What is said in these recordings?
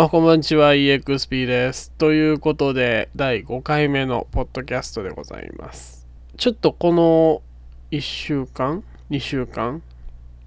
あ、こんにちは、EXP です。ということで、第5回目のポッドキャストでございます。ちょっとこの1週間、2週間、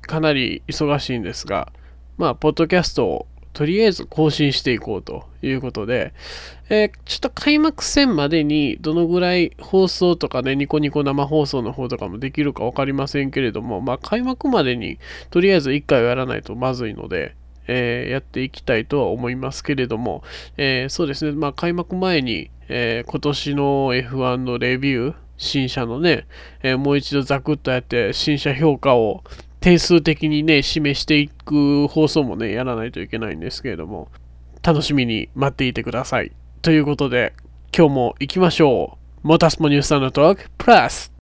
かなり忙しいんですが、まあ、ポッドキャストをとりあえず更新していこうということで、えーちょっと開幕戦までにどのぐらい放送とかね、ニコニコ生放送の方とかもできるか分かりませんけれども、まあ、開幕までにとりあえず1回はやらないとまずいので、えーやっていきたいとは思いますけれども、えーそうですね、まあ、開幕前に、えー今年の F1 のレビュー、新車のね、えもう一度ザクッとやって、新車評価を定数的にね、示していく放送もね、やらないといけないんですけれども、楽しみに待っていてください。ということで、今日も行きましょう。モータスポニュースタンドトーク、プラス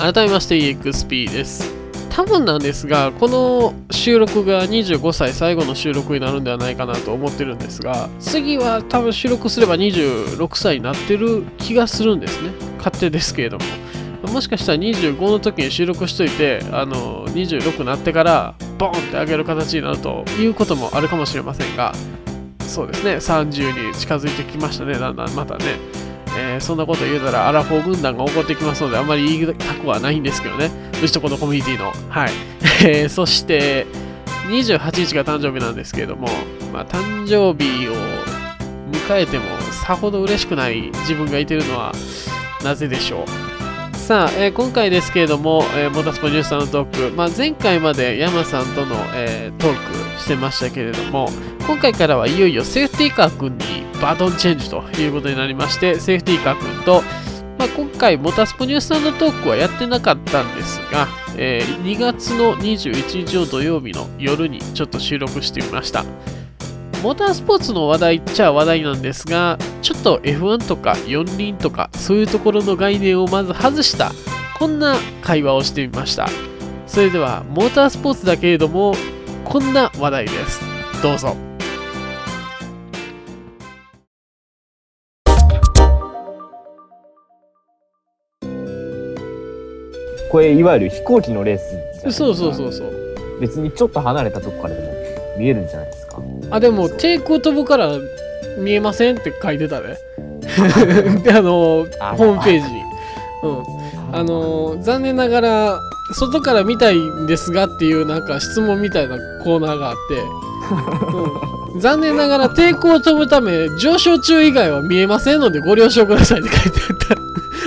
改めまして EXP です。多分なんですが、この収録が25歳最後の収録になるんではないかなと思ってるんですが、次は多分収録すれば26歳になってる気がするんですね。勝手ですけれども。もしかしたら25の時に収録しといて、あの、26になってから、ボーンって上げる形になるということもあるかもしれませんが、そうですね、30に近づいてきましたね、だんだんまたね。えーそんなこと言うたらアラフォー軍団が怒ってきますのであんまり言いたくはないんですけどね。うちとこのコミュニティの。はい、えーそして28日が誕生日なんですけれども、まあ、誕生日を迎えてもさほど嬉しくない自分がいてるのはなぜでしょう。さあ、えー今回ですけれども、えーモータースポニュースさんのトーク、まあ、前回まで山さんとの、えートークしてましたけれども今回からはいよいよセーフティーカー君にバトンチェンジということになりましてセーフティーカー君と、まあ、今回モタスポニュースさんのトークはやってなかったんですが、えー2月の21日の土曜日の夜にちょっと収録してみました。モータースポーツの話題っちゃ話題なんですがちょっと F1 とか四輪とかそういうところの概念をまず外したこんな会話をしてみました。それではモータースポーツだけれどもこんな話題です。どうぞ。これいわゆる飛行機のレースそうそうそうそう。別にちょっと離れたとこからでも見えるんじゃないですか。あでも低空飛ぶから見えませんって書いてたね。で あのあホームページ。にうん。あの残念ながら外から見たいんですがっていうなんか質問みたいなコーナーがあって、うん、残念ながら抵抗を飛ぶため上昇中以外は見えませんのでご了承くださいって書いてあった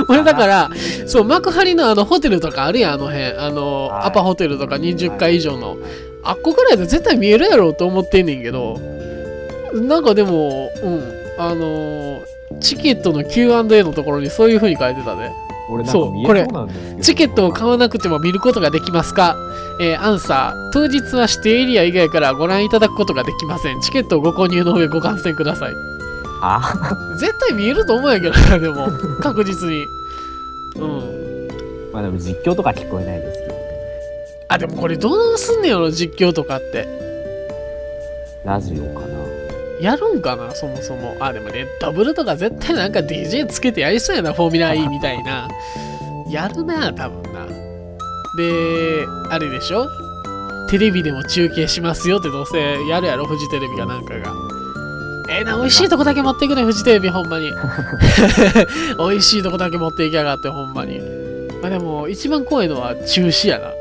俺だからそう幕張のあのホテルとかあるやんあの辺。あの、はい。アパホテルとか20階以上の、あっこぐらいで絶対見えるやろうと思ってんねんけどなんかでもうん。あのチケットの Q&A のところにそういう風に書いてたねそうか見えそうなんですけどチケットを買わなくても見ることができますか、えーアンサー。当日は指定エリア以外からご覧いただくことができません。チケットをご購入の上ご観戦くださいあ。絶対見えると思うんやけどなでも。確実に。うん。まあでも実況とか聞こえないですけど。あでもこれどうすんねやろ実況とかって。ラジオかな。やるんかなそもそも。あでもレッドブルとか絶対なんか DJ つけてやりそうやなフォーミュラ E みたいな。やるな多分な。であれでしょ？テレビでも中継しますよってどうせやるやろフジテレビかなんかがえーな美味しいとこだけ持っていくねフジテレビほんまに。美味しいとこだけ持っていきやがってほんまに。まあでも一番怖いのは中止やな。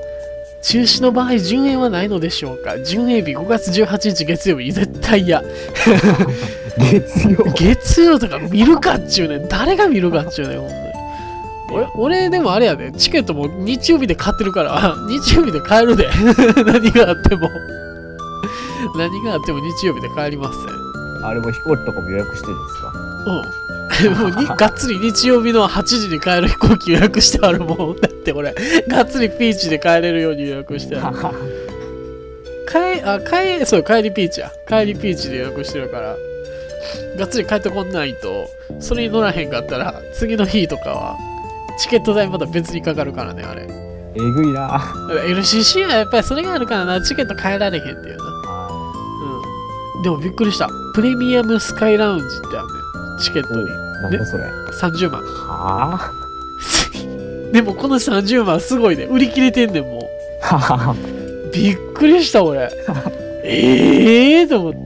中止の場合順延はないのでしょうか。順延日5月18日月曜日絶対嫌。月曜。月曜とか見るかっちゅうねん。誰が見るかっちゅうねんほんまに。俺俺でもあれやで。チケットも日曜日で買ってるから。日曜日で買えるで。何があっても。何があっても日曜日で帰りますねあれも飛行機とかも予約してるんですか？うん。もうにがっつり日曜日の8時に帰る飛行機予約してあるもん。だって俺がっつりピーチで帰れるように予約してある。帰あ帰そう帰りピーチや。帰りピーチで予約してるから。がっつり帰ってこんないとそれに乗らへんかったら次の日とかはチケット代また別にかかるからねあれ。えぐいな。LCC はやっぱりそれがあるからなチケット変えられへんっていうなうんでもびっくりしたプレミアムスカイラウンジってあるねチケットになんだそれ？30万。は でもこの30万すごいね。売り切れてんねん、もぁははは。う。びっくりした、俺。え えー？と思って。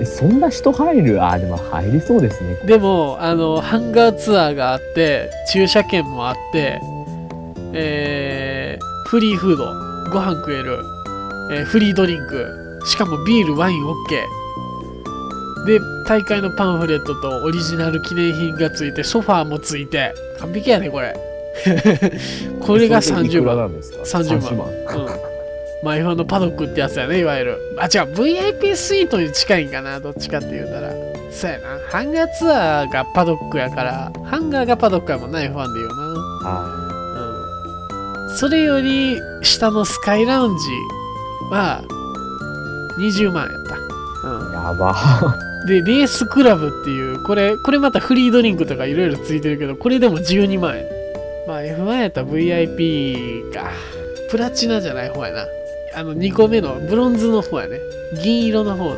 えそんな人入る？あ、でも入りそうですね。でも、あの、ハンガーツアーがあって、駐車券もあって、えー、フリーフード、ご飯食える、えーフリードリンク、しかもビール、ワイン OK。で、大会のパンフレットとオリジナル記念品がついて、ソファーもついて、完璧やね、これ。これが30そいくらな万。んですか？30万うん。まあ、F1 のパドックってやつやね、いわゆる。あ、違う、VIP スイートに近いんかな、どっちかって言うたら。そうやな。ハンガーツアーがパドックやから、ハンガーがパドックやもんな、F1 で言うな。はうん。それより下のスカイラウンジは20万やった。い。やば。うん。で、レースクラブっていう、これ、これまたフリードリンクとかいろいろついてるけど、これでも12万円。まあ F1 やったら VIP か。プラチナじゃない方やな。あの2個目のブロンズの方やね。銀色の方の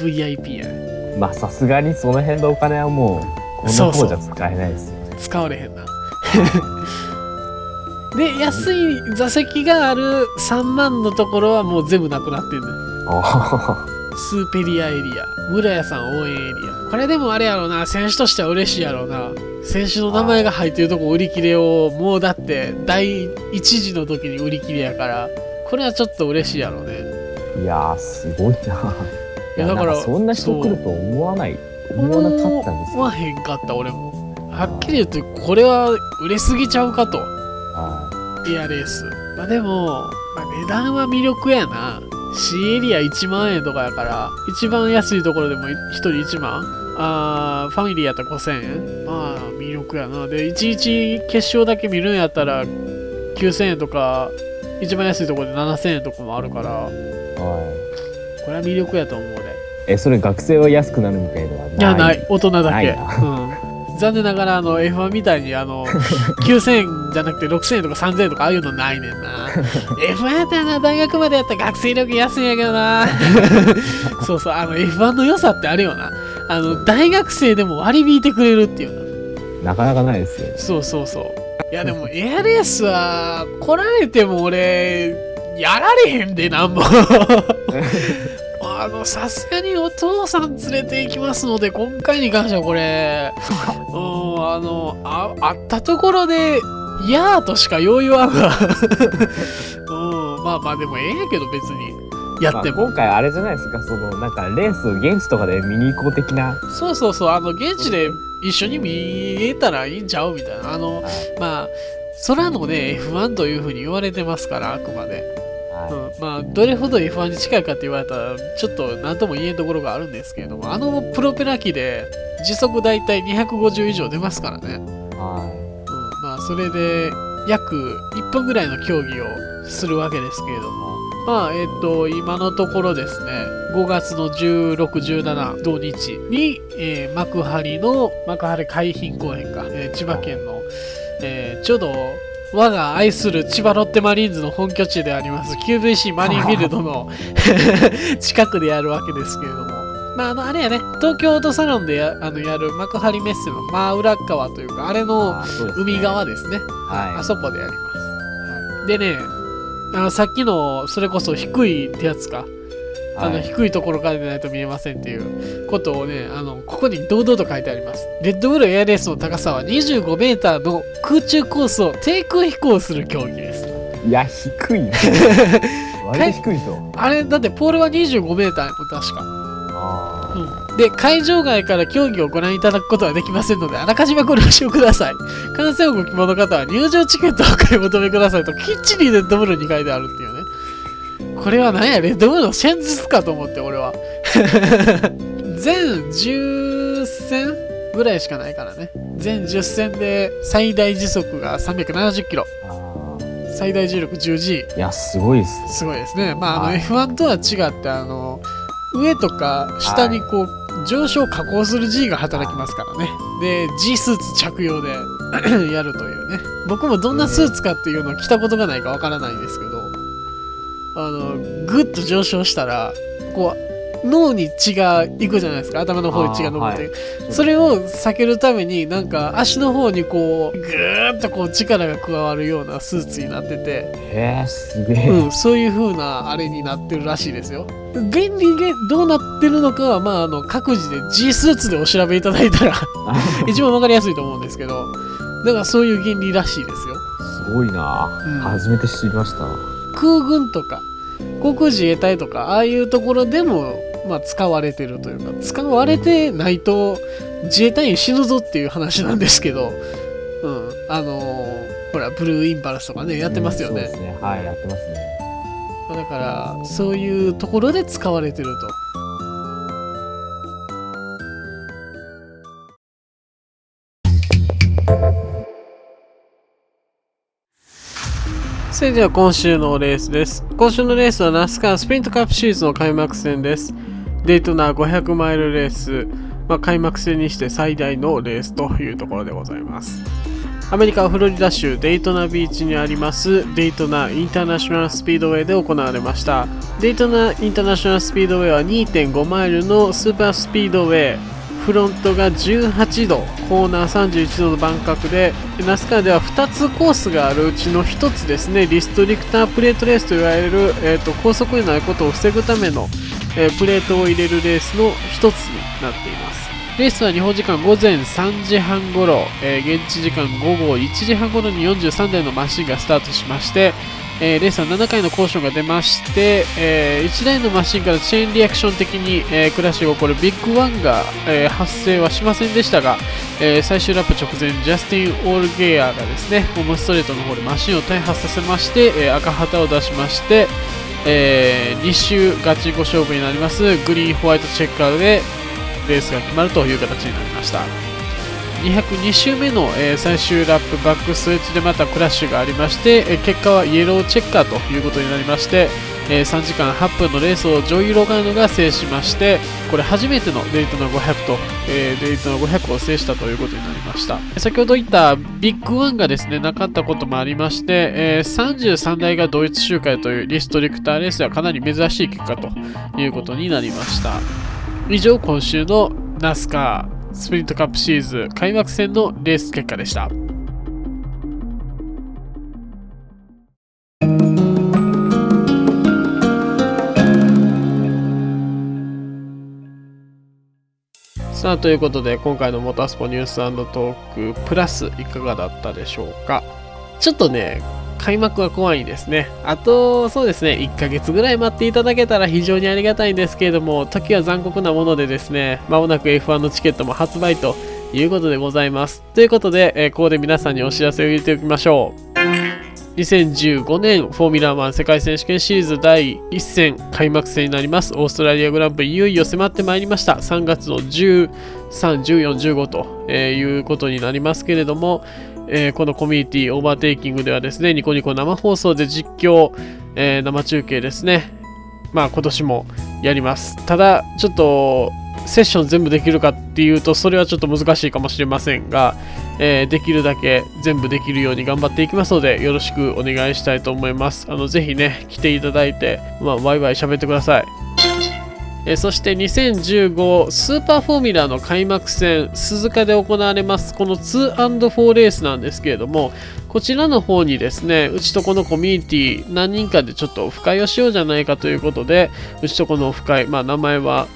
VIP やね。まあさすがにその辺のお金はもう、こんな方じゃ使えないですよ。使われへんな。で、安い座席がある3万のところはもう全部なくなってんねん。あスーペリアエリア、村屋さん応援エリア。これでもあれやろうな、選手としては嬉しいやろうな。選手の名前が入ってるとこ売り切れを、もうだって第1次の時に売り切れやから、これはちょっと嬉しいやろうね。ーいやー、すごいな。いやだからそんな人来ると思わない、思わなかったんです思わよ。へんかった俺も。はっきり言って、これは売れすぎちゃうかと。はエアレース。まあでも、まあ、値段は魅力やな。C エリア1万円とかやから、一番安いところでも1人1万あーファミリーやったら5000円まあ、魅力やな。で、1日決勝だけ見るんやったら、9000円とか、一番安いところで7000円とかもあるから、い。はい。これは魅力やと思うで。え、それ学生は安くなるみたいのはない？いや、ない。大人だけ。ないなうん。残念ながら、あの、F1 みたいに、あの、9000円じゃなくて6000円とか3000円とかああいうのないねんな。F1 やったらな、大学までやったら学生料金安いんやけどな。そうそう、あの、F1 の良さってあるよな。あの、大学生でも割り引いてくれるっていうな。なかなかないですよ。そうそうそう。いや、でも、エアレースは、来られても俺、やられへんで、なんも。あの、さすがにお父さん連れて行きますので、今回に関してはこれ、うん、あの、あ、あったところで、いやーとしかよう言わんわ。うん、まあまあ、でもええんやけど、別に。やっても。まあ今回あれじゃないですか、その、なんかレース現地とかで見に行こう的な。そうそうそう、あの、現地で一緒に見えたらいいんちゃうみたいな。あの、まあ、空のね、F1 というふうに言われてますから、あくまで。うん、まあ、どれほど F1 に近いかって言われたら、ちょっと何とも言えんところがあるんですけれども、あのプロペラ機で時速大体250以上出ますからね。い。うん、まあ、それで約1分ぐらいの競技をするわけですけれども、まあ、えっ、と、今のところですね、5月の16、17土日に、えー幕張の、幕張海浜公園か、えー千葉県の、えーちょうど、我が愛する千葉ロッテマリーンズの本拠地であります QVC マリンフィールドの 近くでやるわけですけれども、まあ、あの、あれやね、東京オートサロンでやあのやる幕張メッセの真裏側というか、あれい。の海側ですね。はいあそこでやります。はいでね、あのさっきのそれこそ低いってやつか、あのはい低いところからでないと見えませんっていうことをね、あのここに堂々と書いてあります。レッドブルエアレースの高さは25メーターの空中コースを低空飛行する競技です。いや、低いね。割と低いぞ。あれ、だってポールは25メーター確か。あーうん、で、会場外から競技をご覧いただくことはできませんので、あらかじめご了承ください。観戦をご希望の方は入場チケットをお買い求めくださいと、きっちりレッドブルに書いてあるっていうね。これは何や、レッドブルの戦術かと思って、俺は。全10戦ぐらいしかないからね。全10戦で最大時速が370キロ。最大重力 10G。いや、すごいっす。すごいですね。まあ、あのはい F1 とは違って、あの、上とか下にこう、上昇加工する G が働きますからね。で、G スーツ着用で やるというね。僕もどんなスーツかっていうのを着たことがないかわからないんですけど、あの、ぐっと上昇したら、こう、脳に血が行くじゃないですか。頭の方に血が上って、あーそれを避けるためになんか足の方にこうぐーっとこう力が加わるようなスーツになってて、へえ、すげえ。うん、そういう風なあれになってるらしいですよ。原理がどうなってるのかはまああの各自で G スーツでお調べいただいたら 一番わかりやすいと思うんですけど。だからそういう原理らしいですよ。すごいな、うん。初めて知りました。空軍とか航空自衛隊とかああいうところでも、まあ、使われてるというか使われてないと自衛隊員死ぬぞっていう話なんですけど、うん、あのーほらブルーインパルスとかねやってますよねうんね。はい、やってますね。だからそういうところで使われてるとそれでは今週のレースです。今週のレースはナスカースプリントカップシリーズの開幕戦です。デイトナー500マイルレース、まあ、開幕戦にして最大のレースというところでございます。アメリカ・フロリダ州デイトナビーチにありますデイトナインターナショナルスピードウェイで行われました。デイトナインターナショナルスピードウェイは2.5マイルのスーパースピードウェイ。フロントが18度、コーナー31度のバン角で、ナスカーでは2つコースがあるうちの1つですね、リストリクタープレートレースと言われる、えー、と高速になることを防ぐための、えープレートを入れるレースの1つになっています。レースは日本時間午前3時半ごろ、えー現地時間午後1時半ごろに43台のマシンがスタートしまして、えーレースは7回のコーションが出まして、え1台のマシンからチェーンリアクション的に、えークラッシュが起こるビッグワンが、え発生はしませんでしたが、え最終ラップ直前ジャスティン・オールゲイヤーがですねホームストレートの方でマシンを大破させまして、えー赤旗を出しまして、え2周ガチンコ勝負になりますグリーンホワイトチェッカーでレースが決まるという形になりました。202周目の、え最終ラップバックストレッチでまたクラッシュがありまして、え結果はイエローチェッカーということになりまして、え3時間8分のレースをジョーイ・ロガーノが制しましてこれ初めてのデイトナ500と、えーデイトナ500を制したということになりました。先ほど言ったビッグワンがですねなかったこともありまして、えー33台が同一周回というリストリクターレースではかなり珍しい結果ということになりました。以上今週のナスカー。スプリントカップシリーズ開幕戦のレース結果でした。さあということで今回のモータースポニューストークプラスいかがだったでしょうか？ちょっとね開幕は怖いですね。あと、そうですね、1ヶ月ぐらい待っていただけたら非常にありがたいんですけれども、時は残酷なものでですね、まもなく F1 のチケットも発売ということでございます。ということで、えーここで皆さんにお知らせを入れておきましょう。2015年フォーミュラー1世界選手権シリーズ第1戦開幕戦になります。オーストラリアグランプリいよいよ迫ってまいりました。3月の13、14、15と、えいうことになりますけれども、えーこのコミュニティオーバーテイキングではですね、ニコニコ生放送で実況、えー生中継ですね、まあ今年もやります。ただ、ちょっとセッション全部できるかっていうと、それはちょっと難しいかもしれませんが、えーできるだけ全部できるように頑張っていきますので、よろしくお願いしたいと思います。あのぜひね、来ていただいて、まあ、ワイワイ喋ってください。えそして2015スーパーフォーミュラーの開幕戦鈴鹿で行われますこの 2&4 レースなんですけれどもこちらの方にですねうちとこのコミュニティ何人かでちょっとオフ会をしようじゃないかということでうちとこのオフ会まあ名前は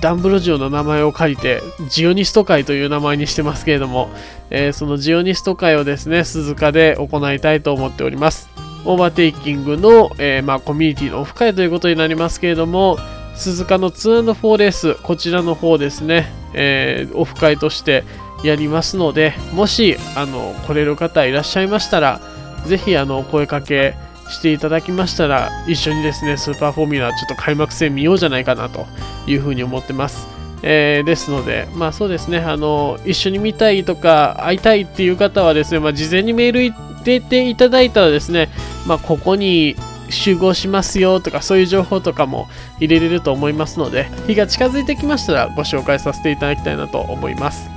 ダンブロジオの名前を借りてジオニスト会という名前にしてますけれども、えーそのジオニスト会をですね鈴鹿で行いたいと思っております。オーバーテイキングの、えーまあ、コミュニティのオフ会ということになりますけれども鈴鹿の 2&4 レース、こちらの方ですね、えーオフ会としてやりますので、もし、あの、来れる方いらっしゃいましたら、ぜひ、あの、声かけしていただきましたら、一緒にですね、スーパーフォーミュラー、ちょっと開幕戦見ようじゃないかなというふうに思ってます。えーですので、まあそうですね、あの、一緒に見たいとか、会いたいっていう方はですね、まあ事前にメール入れていただいたらですね、まあここに集合しますよとか、そういう情報とかも入れれると思いますので、日が近づいてきましたらご紹介させていただきたいなと思います。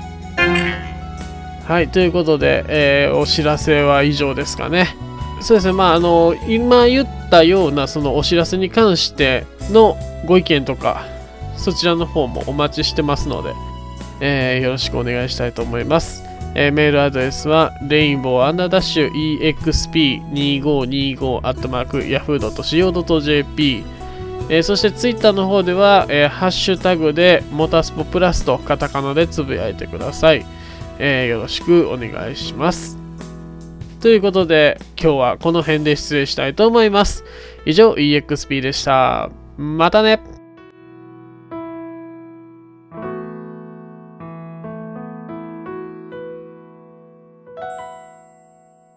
はい、ということで、えーお知らせは以上ですかね。そうですね、まあ、あの、今言ったような、そのお知らせに関してのご意見とか、そちらの方もお待ちしてますので、えーよろしくお願いしたいと思います。えーメールアドレスは rainbow-exp2525-yahoo.co.jp えーそしてツイッターの方では、えーハッシュタグでモータースポプラスとカタカナでつぶやいてください。えーよろしくお願いします。ということで、今日はこの辺で失礼したいと思います。以上、EXP でした。またね